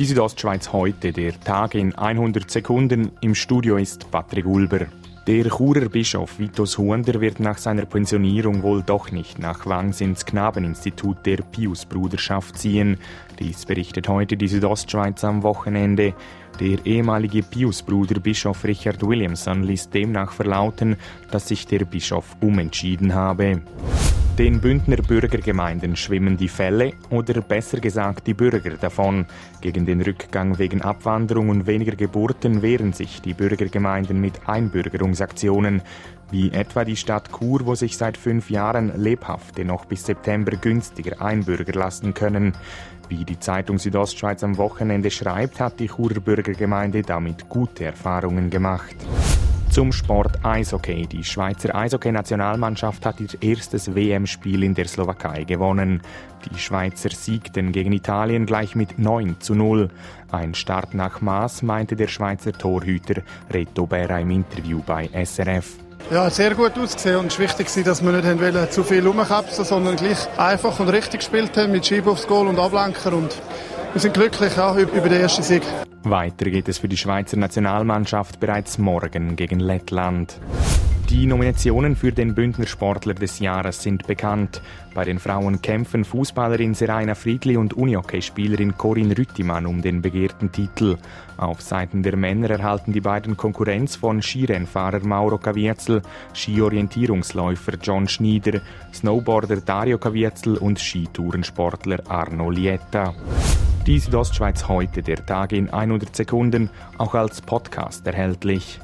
Die Südostschweiz heute, der Tag in 100 Sekunden. Im Studio ist Patrick Ulber. Der Churer Bischof Vitus Huender wird nach seiner Pensionierung wohl doch nicht nach Wangs ins Knabeninstitut der Pius-Bruderschaft ziehen. Dies berichtet heute die Südostschweiz am Wochenende. Der ehemalige Pius-Bruder Bischof Richard Williamson ließ demnach verlauten, dass sich der Bischof umentschieden habe. Den Bündner Bürgergemeinden schwimmen die Fälle oder besser gesagt die Bürger davon. Gegen den Rückgang wegen Abwanderung und weniger Geburten wehren sich die Bürgergemeinden mit Einbürgerungsaktionen, wie etwa die Stadt Chur, wo sich seit fünf Jahren lebhafte noch bis September günstiger einbürger lassen können. Wie die Zeitung Südostschweiz am Wochenende schreibt, hat die Churer Bürgergemeinde damit gute Erfahrungen gemacht. Zum Sport Eishockey. Die Schweizer Eishockey-Nationalmannschaft hat ihr erstes WM-Spiel in der Slowakei gewonnen. Die Schweizer siegten gegen Italien gleich mit 9 zu 0. Ein Start nach Maß, meinte der Schweizer Torhüter Reto Berra im Interview bei SRF. Ja, sehr gut ausgesehen und es war wichtig, dass wir nicht wollen, zu viel rumkapseln, sondern gleich einfach und richtig gespielt haben mit Schieb aufs Goal und Ablenker und wir sind glücklich ja, über den ersten Sieg. Weiter geht es für die Schweizer Nationalmannschaft bereits morgen gegen Lettland. Die Nominationen für den Bündner Sportler des Jahres sind bekannt. Bei den Frauen kämpfen Fußballerin Seraina Friedli und Unihockeyspielerin Corinne Rüttimann um den begehrten Titel. Auf Seiten der Männer erhalten die beiden Konkurrenz von Skirennfahrer Mauro Caviezel, Skiorientierungsläufer John Schnieder, Snowboarder Dario Caviezel und Skitourensportler Arno Lietta. Die Südostschweiz heute, der Tag in 100 Sekunden, auch als Podcast erhältlich.